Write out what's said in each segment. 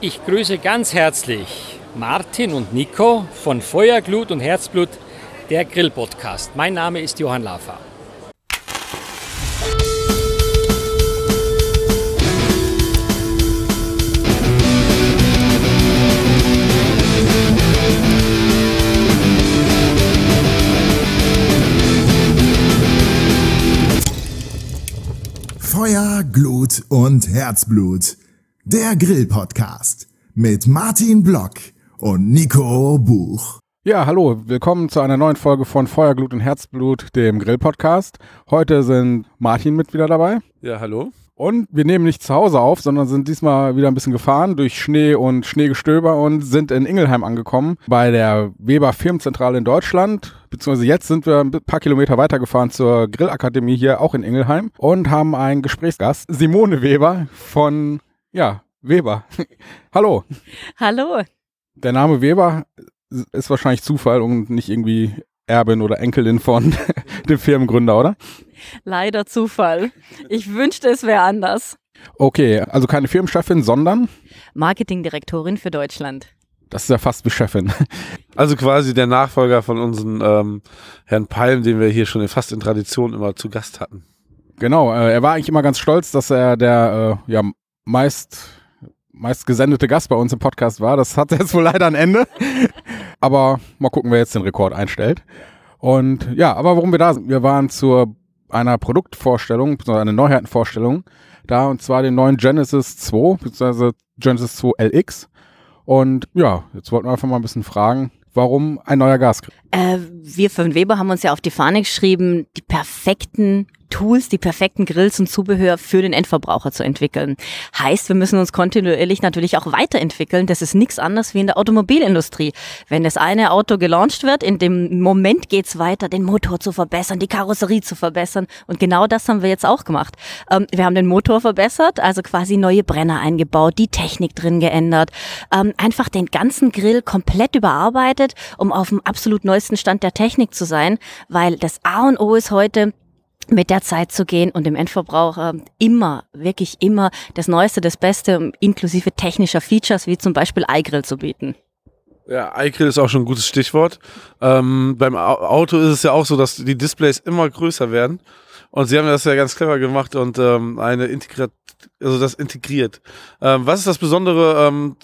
Ich grüße ganz herzlich Martin und Nico von Feuerglut und Herzblut, der Grill-Podcast. Mein Name ist Johann Lafer. Feuer, Glut und Herzblut. Der Grill-Podcast mit Martin Block und Nico Buch. Ja, hallo, willkommen zu einer neuen Folge von Feuerglut und Herzblut, dem Grill-Podcast. Heute sind Martin mit wieder dabei. Ja, hallo. Und wir nehmen nicht zu Hause auf, sondern sind diesmal wieder ein bisschen gefahren durch Schnee und Schneegestöber und sind in Ingelheim angekommen, bei der Weber Firmenzentrale in Deutschland. Beziehungsweise jetzt sind wir ein paar Kilometer weitergefahren zur Grillakademie hier auch in Ingelheim und haben einen Gesprächsgast, Simone Weber von, ja, Weber. Hallo. Hallo. Der Name Weber ist wahrscheinlich Zufall und nicht irgendwie Erbin oder Enkelin von dem Firmengründer, oder? Leider Zufall. Ich wünschte, es wäre anders. Okay, also keine Firmenchefin, sondern Marketingdirektorin für Deutschland. Das ist ja fast wie Chefin. Also quasi der Nachfolger von unserem ähm, Herrn Palm, den wir hier schon fast in Tradition immer zu Gast hatten. Genau, äh, er war eigentlich immer ganz stolz, dass er der äh, ja, meist, meist gesendete Gast bei uns im Podcast war. Das hat jetzt wohl leider ein Ende. aber mal gucken, wer jetzt den Rekord einstellt. Und ja, aber warum wir da sind, wir waren zur einer Produktvorstellung, beziehungsweise eine Neuheitenvorstellung da, und zwar den neuen Genesis 2, beziehungsweise Genesis 2 LX. Und ja, jetzt wollten wir einfach mal ein bisschen fragen, warum ein neuer Gasgrill? Äh, wir von Weber haben uns ja auf die Fahne geschrieben, die perfekten Tools, die perfekten Grills und Zubehör für den Endverbraucher zu entwickeln. Heißt, wir müssen uns kontinuierlich natürlich auch weiterentwickeln. Das ist nichts anderes wie in der Automobilindustrie. Wenn das eine Auto gelauncht wird, in dem Moment geht's weiter, den Motor zu verbessern, die Karosserie zu verbessern. Und genau das haben wir jetzt auch gemacht. Ähm, wir haben den Motor verbessert, also quasi neue Brenner eingebaut, die Technik drin geändert, ähm, einfach den ganzen Grill komplett überarbeitet, um auf dem absolut neuesten Stand der Technik zu sein, weil das A und O ist heute, mit der Zeit zu gehen und dem Endverbraucher immer, wirklich immer das Neueste, das Beste, inklusive technischer Features, wie zum Beispiel iGrill zu bieten. Ja, iGrill ist auch schon ein gutes Stichwort. Ähm, beim Auto ist es ja auch so, dass die Displays immer größer werden. Und sie haben das ja ganz clever gemacht und ähm, eine integriert, also das integriert. Ähm, was ist das Besondere, ähm,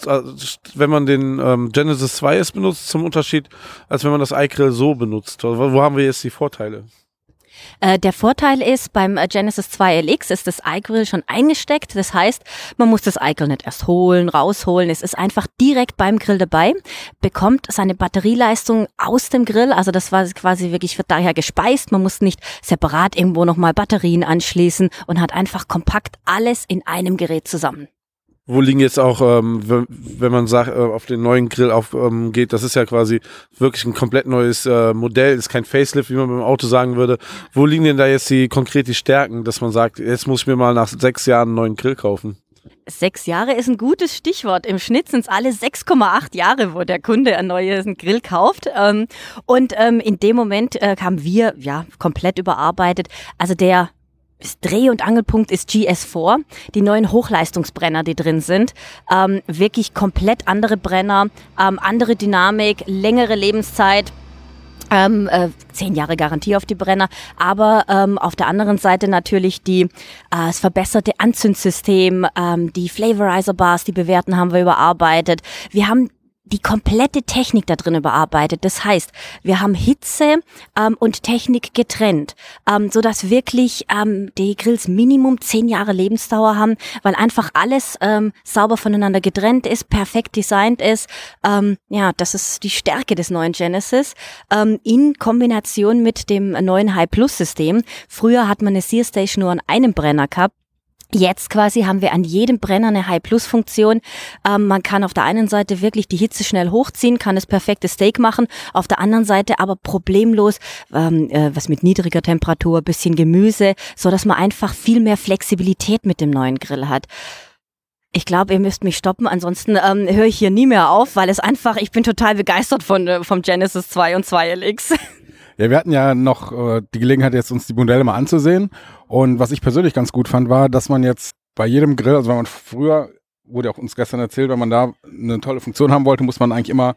wenn man den ähm, Genesis 2 S benutzt, zum Unterschied, als wenn man das iGrill so benutzt? Wo haben wir jetzt die Vorteile? Äh, der Vorteil ist, beim äh, Genesis 2 LX ist das iGrill schon eingesteckt. Das heißt, man muss das iGrill nicht erst holen, rausholen. Es ist einfach direkt beim Grill dabei, bekommt seine Batterieleistung aus dem Grill. Also das war quasi wirklich wird daher gespeist. Man muss nicht separat irgendwo nochmal Batterien anschließen und hat einfach kompakt alles in einem Gerät zusammen wo liegen jetzt auch, ähm, wenn man sagt, äh, auf den neuen Grill auf, ähm, geht, das ist ja quasi wirklich ein komplett neues äh, Modell, ist kein Facelift, wie man beim Auto sagen würde. Wo liegen denn da jetzt die konkret die Stärken, dass man sagt, jetzt muss ich mir mal nach sechs Jahren einen neuen Grill kaufen? Sechs Jahre ist ein gutes Stichwort. Im Schnitt sind es alle 6,8 Jahre, wo der Kunde einen neuen Grill kauft. Ähm, und ähm, in dem Moment äh, haben wir ja komplett überarbeitet. Also der Dreh- und Angelpunkt ist GS4, die neuen Hochleistungsbrenner, die drin sind. Ähm, wirklich komplett andere Brenner, ähm, andere Dynamik, längere Lebenszeit. Ähm, äh, zehn Jahre Garantie auf die Brenner, aber ähm, auf der anderen Seite natürlich die äh, das verbesserte Anzündsystem, ähm, die Flavorizer Bars, die bewährten haben wir überarbeitet. Wir haben die komplette Technik da drin bearbeitet. Das heißt, wir haben Hitze ähm, und Technik getrennt, ähm, so dass wirklich ähm, die Grills Minimum zehn Jahre Lebensdauer haben, weil einfach alles ähm, sauber voneinander getrennt ist, perfekt designt ist. Ähm, ja, das ist die Stärke des neuen Genesis ähm, in Kombination mit dem neuen High Plus System. Früher hat man eine Sear Station nur an einem Brenner gehabt. Jetzt quasi haben wir an jedem Brenner eine High-Plus-Funktion. Ähm, man kann auf der einen Seite wirklich die Hitze schnell hochziehen, kann das perfekte Steak machen, auf der anderen Seite aber problemlos ähm, äh, was mit niedriger Temperatur, bisschen Gemüse, so dass man einfach viel mehr Flexibilität mit dem neuen Grill hat. Ich glaube, ihr müsst mich stoppen, ansonsten ähm, höre ich hier nie mehr auf, weil es einfach, ich bin total begeistert von äh, vom Genesis 2 und 2 LX. Ja, wir hatten ja noch äh, die Gelegenheit, jetzt uns die Modelle mal anzusehen. Und was ich persönlich ganz gut fand, war, dass man jetzt bei jedem Grill, also wenn man früher wurde auch uns gestern erzählt, wenn man da eine tolle Funktion haben wollte, muss man eigentlich immer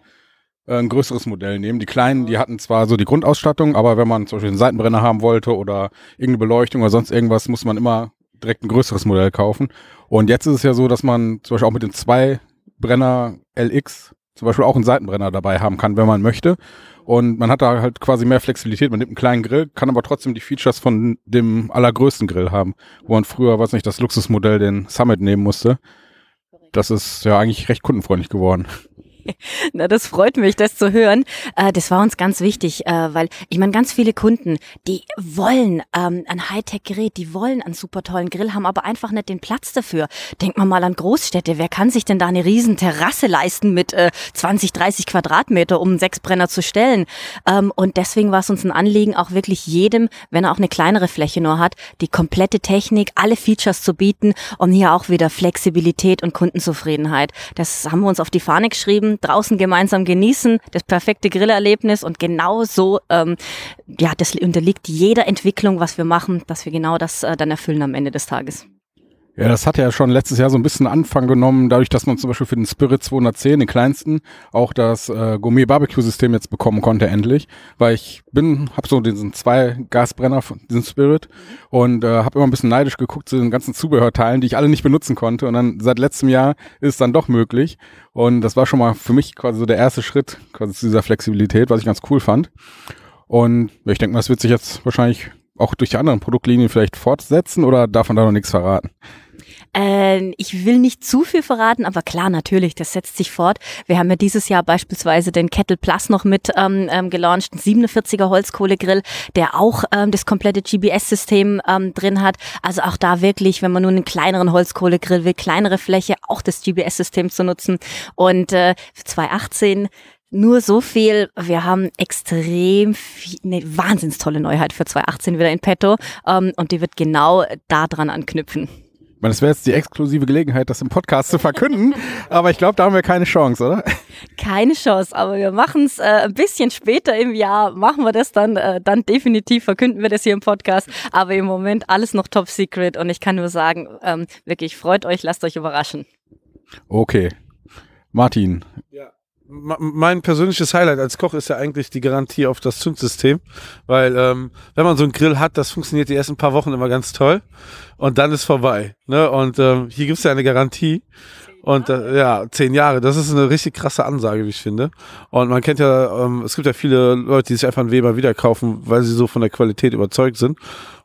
äh, ein größeres Modell nehmen. Die kleinen, die hatten zwar so die Grundausstattung, aber wenn man zum Beispiel einen Seitenbrenner haben wollte oder irgendeine Beleuchtung oder sonst irgendwas, muss man immer direkt ein größeres Modell kaufen. Und jetzt ist es ja so, dass man zum Beispiel auch mit dem zwei Brenner LX zum Beispiel auch einen Seitenbrenner dabei haben kann, wenn man möchte. Und man hat da halt quasi mehr Flexibilität. Man nimmt einen kleinen Grill, kann aber trotzdem die Features von dem allergrößten Grill haben, wo man früher, weiß nicht, das Luxusmodell, den Summit nehmen musste. Das ist ja eigentlich recht kundenfreundlich geworden. Na, das freut mich, das zu hören. Äh, das war uns ganz wichtig, äh, weil ich meine, ganz viele Kunden, die wollen ähm, ein Hightech-Gerät, die wollen einen super tollen Grill, haben aber einfach nicht den Platz dafür. Denkt man mal an Großstädte. Wer kann sich denn da eine riesen Terrasse leisten mit äh, 20, 30 Quadratmeter, um einen Sechsbrenner zu stellen? Ähm, und deswegen war es uns ein Anliegen, auch wirklich jedem, wenn er auch eine kleinere Fläche nur hat, die komplette Technik, alle Features zu bieten, um hier auch wieder Flexibilität und Kundenzufriedenheit. Das haben wir uns auf die Fahne geschrieben draußen gemeinsam genießen, das perfekte Grillerlebnis und genau so, ähm, ja, das unterliegt jeder Entwicklung, was wir machen, dass wir genau das äh, dann erfüllen am Ende des Tages. Ja, das hat ja schon letztes Jahr so ein bisschen Anfang genommen, dadurch, dass man zum Beispiel für den Spirit 210, den kleinsten, auch das äh, Gourmet-Barbecue-System jetzt bekommen konnte endlich, weil ich bin, habe so diesen zwei Gasbrenner von diesem Spirit und äh, habe immer ein bisschen neidisch geguckt zu den ganzen Zubehörteilen, die ich alle nicht benutzen konnte. Und dann seit letztem Jahr ist es dann doch möglich. Und das war schon mal für mich quasi so der erste Schritt quasi zu dieser Flexibilität, was ich ganz cool fand. Und ich denke mal, das wird sich jetzt wahrscheinlich auch durch die anderen Produktlinien vielleicht fortsetzen oder darf man da noch nichts verraten? Äh, ich will nicht zu viel verraten, aber klar, natürlich, das setzt sich fort. Wir haben ja dieses Jahr beispielsweise den Kettle Plus noch mit ähm, ähm, gelauncht, ein 47er Holzkohlegrill, der auch ähm, das komplette GBS-System ähm, drin hat. Also auch da wirklich, wenn man nur einen kleineren Holzkohlegrill will, kleinere Fläche, auch das GBS-System zu nutzen. Und äh, 2018 nur so viel, wir haben extrem viel, eine wahnsinns tolle Neuheit für 2018 wieder in petto ähm, und die wird genau da dran anknüpfen. Ich meine, das wäre jetzt die exklusive Gelegenheit, das im Podcast zu verkünden, aber ich glaube, da haben wir keine Chance, oder? Keine Chance, aber wir machen es äh, ein bisschen später im Jahr, machen wir das dann, äh, dann definitiv verkünden wir das hier im Podcast, aber im Moment alles noch top secret und ich kann nur sagen, ähm, wirklich freut euch, lasst euch überraschen. Okay. Martin. Ja mein persönliches Highlight als Koch ist ja eigentlich die Garantie auf das Zündsystem, weil ähm, wenn man so einen Grill hat, das funktioniert die ersten paar Wochen immer ganz toll und dann ist vorbei. Ne? Und ähm, hier gibt's ja eine Garantie und äh, ja, zehn Jahre, das ist eine richtig krasse Ansage, wie ich finde. Und man kennt ja, ähm, es gibt ja viele Leute, die sich einfach einen Weber wieder kaufen, weil sie so von der Qualität überzeugt sind.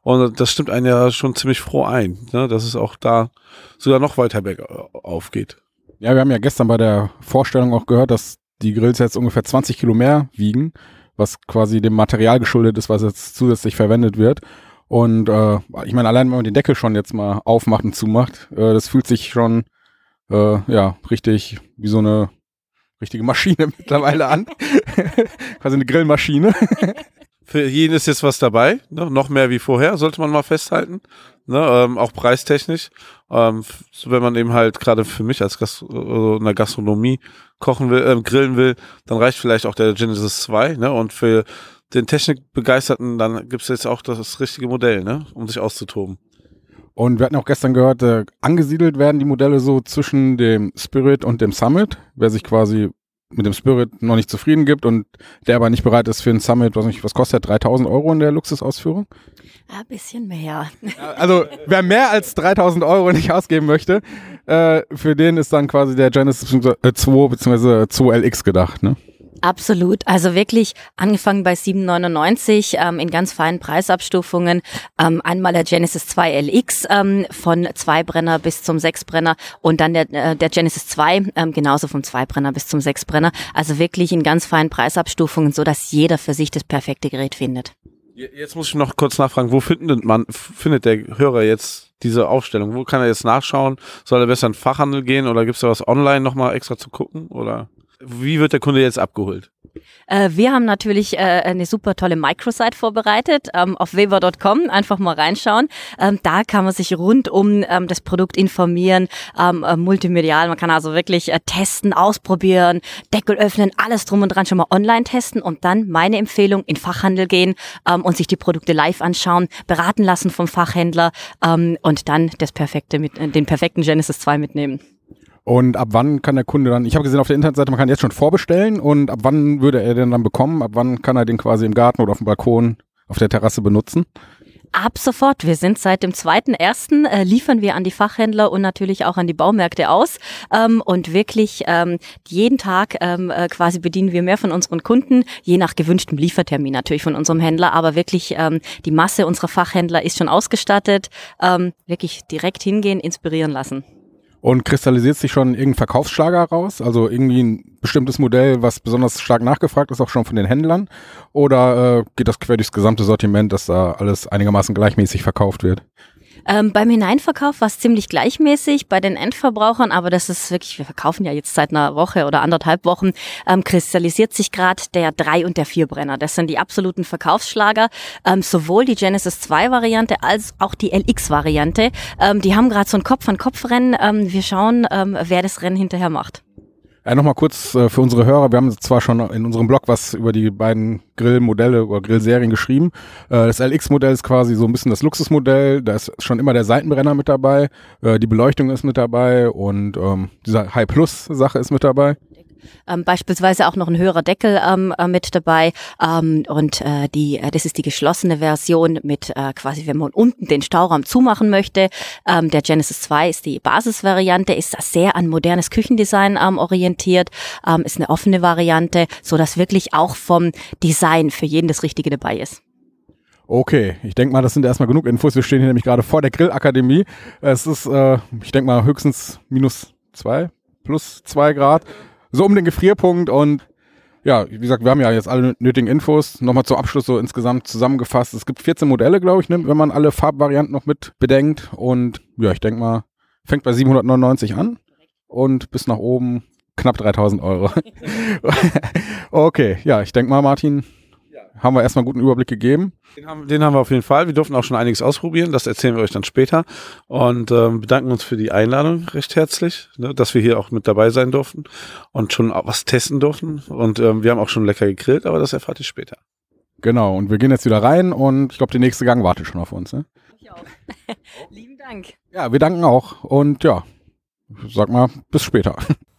Und das stimmt einen ja schon ziemlich froh ein, ne? dass es auch da sogar noch weiter bergauf geht. Ja, wir haben ja gestern bei der Vorstellung auch gehört, dass die Grills jetzt ungefähr 20 Kilo mehr wiegen, was quasi dem Material geschuldet ist, was jetzt zusätzlich verwendet wird. Und äh, ich meine, allein wenn man den Deckel schon jetzt mal aufmacht und zumacht, äh, das fühlt sich schon äh, ja richtig wie so eine richtige Maschine mittlerweile an. quasi eine Grillmaschine. Für jeden ist jetzt was dabei, ne? noch mehr wie vorher, sollte man mal festhalten. Ne? Ähm, auch preistechnisch. Ähm, wenn man eben halt gerade für mich als Gast äh, in der Gastronomie kochen will, äh, grillen will, dann reicht vielleicht auch der Genesis 2. Ne? Und für den Technikbegeisterten, dann gibt es jetzt auch das richtige Modell, ne? um sich auszutoben. Und wir hatten auch gestern gehört, äh, angesiedelt werden die Modelle so zwischen dem Spirit und dem Summit. Wer sich quasi mit dem Spirit noch nicht zufrieden gibt und der aber nicht bereit ist für ein Summit, was, nicht, was kostet 3000 Euro in der Luxusausführung? Ein bisschen mehr. Also wer mehr als 3000 Euro nicht ausgeben möchte, äh, für den ist dann quasi der Genesis 2 bzw. 2LX gedacht, ne? Absolut. Also wirklich angefangen bei 7,99 ähm, in ganz feinen Preisabstufungen. Ähm, einmal der Genesis 2 LX ähm, von Zweibrenner bis zum Sechsbrenner und dann der, äh, der Genesis 2 ähm, genauso vom Zweibrenner bis zum Sechsbrenner. Also wirklich in ganz feinen Preisabstufungen, so dass jeder für sich das perfekte Gerät findet. Jetzt muss ich noch kurz nachfragen, wo findet man, findet der Hörer jetzt diese Aufstellung? Wo kann er jetzt nachschauen? Soll er besser in den Fachhandel gehen oder gibt es da was online nochmal extra zu gucken? Oder? Wie wird der Kunde jetzt abgeholt? Äh, wir haben natürlich äh, eine super tolle Microsite vorbereitet ähm, auf weber.com. Einfach mal reinschauen. Ähm, da kann man sich rund um ähm, das Produkt informieren, ähm, äh, multimedial. Man kann also wirklich äh, testen, ausprobieren, Deckel öffnen, alles drum und dran schon mal online testen und dann meine Empfehlung in Fachhandel gehen ähm, und sich die Produkte live anschauen, beraten lassen vom Fachhändler ähm, und dann das perfekte mit, den perfekten Genesis 2 mitnehmen. Und ab wann kann der Kunde dann, ich habe gesehen auf der Internetseite, man kann jetzt schon vorbestellen und ab wann würde er den dann bekommen? Ab wann kann er den quasi im Garten oder auf dem Balkon auf der Terrasse benutzen? Ab sofort. Wir sind seit dem 2.1. Äh, liefern wir an die Fachhändler und natürlich auch an die Baumärkte aus. Ähm, und wirklich ähm, jeden Tag ähm, äh, quasi bedienen wir mehr von unseren Kunden, je nach gewünschtem Liefertermin natürlich von unserem Händler. Aber wirklich ähm, die Masse unserer Fachhändler ist schon ausgestattet. Ähm, wirklich direkt hingehen, inspirieren lassen. Und kristallisiert sich schon irgendein Verkaufsschlager raus? Also irgendwie ein bestimmtes Modell, was besonders stark nachgefragt ist, auch schon von den Händlern? Oder äh, geht das quer durchs gesamte Sortiment, dass da alles einigermaßen gleichmäßig verkauft wird? Ähm, beim Hineinverkauf war es ziemlich gleichmäßig bei den Endverbrauchern, aber das ist wirklich, wir verkaufen ja jetzt seit einer Woche oder anderthalb Wochen, ähm, kristallisiert sich gerade der 3 und der 4 Brenner. Das sind die absoluten Verkaufsschlager. Ähm, sowohl die Genesis 2 Variante als auch die LX Variante. Ähm, die haben gerade so ein Kopf-an-Kopf-Rennen. Ähm, wir schauen, ähm, wer das Rennen hinterher macht. Ja, nochmal kurz äh, für unsere Hörer. Wir haben zwar schon in unserem Blog was über die beiden Grillmodelle oder Grillserien geschrieben. Äh, das LX-Modell ist quasi so ein bisschen das Luxusmodell. Da ist schon immer der Seitenbrenner mit dabei. Äh, die Beleuchtung ist mit dabei und ähm, diese High-Plus-Sache ist mit dabei ähm, beispielsweise auch noch ein höherer Deckel ähm, äh, mit dabei ähm, und äh, die äh, das ist die geschlossene Version mit äh, quasi wenn man unten den Stauraum zumachen möchte. Ähm, der Genesis 2 ist die Basisvariante, ist sehr an modernes Küchendesign ähm, orientiert, ähm, ist eine offene Variante, so dass wirklich auch vom Design für jeden das Richtige dabei ist. Okay, ich denke mal, das sind erstmal genug Infos. Wir stehen hier nämlich gerade vor der Grillakademie. Es ist, äh, ich denke mal, höchstens minus zwei, plus zwei Grad so um den Gefrierpunkt und ja, wie gesagt, wir haben ja jetzt alle nötigen Infos. Nochmal zum Abschluss so insgesamt zusammengefasst. Es gibt 14 Modelle, glaube ich, ne, wenn man alle Farbvarianten noch mit bedenkt. Und ja, ich denke mal, fängt bei 799 an und bis nach oben knapp 3000 Euro. okay, ja, ich denke mal, Martin, haben wir erstmal einen guten Überblick gegeben. Den haben, den haben wir auf jeden Fall. Wir durften auch schon einiges ausprobieren. Das erzählen wir euch dann später. Und ähm, bedanken uns für die Einladung recht herzlich, ne, dass wir hier auch mit dabei sein durften und schon was testen durften. Und ähm, wir haben auch schon lecker gegrillt, aber das erfahrt ihr später. Genau, und wir gehen jetzt wieder rein und ich glaube, der nächste Gang wartet schon auf uns. Ne? Ich auch. Lieben Dank. Ja, wir danken auch und ja, sag mal, bis später.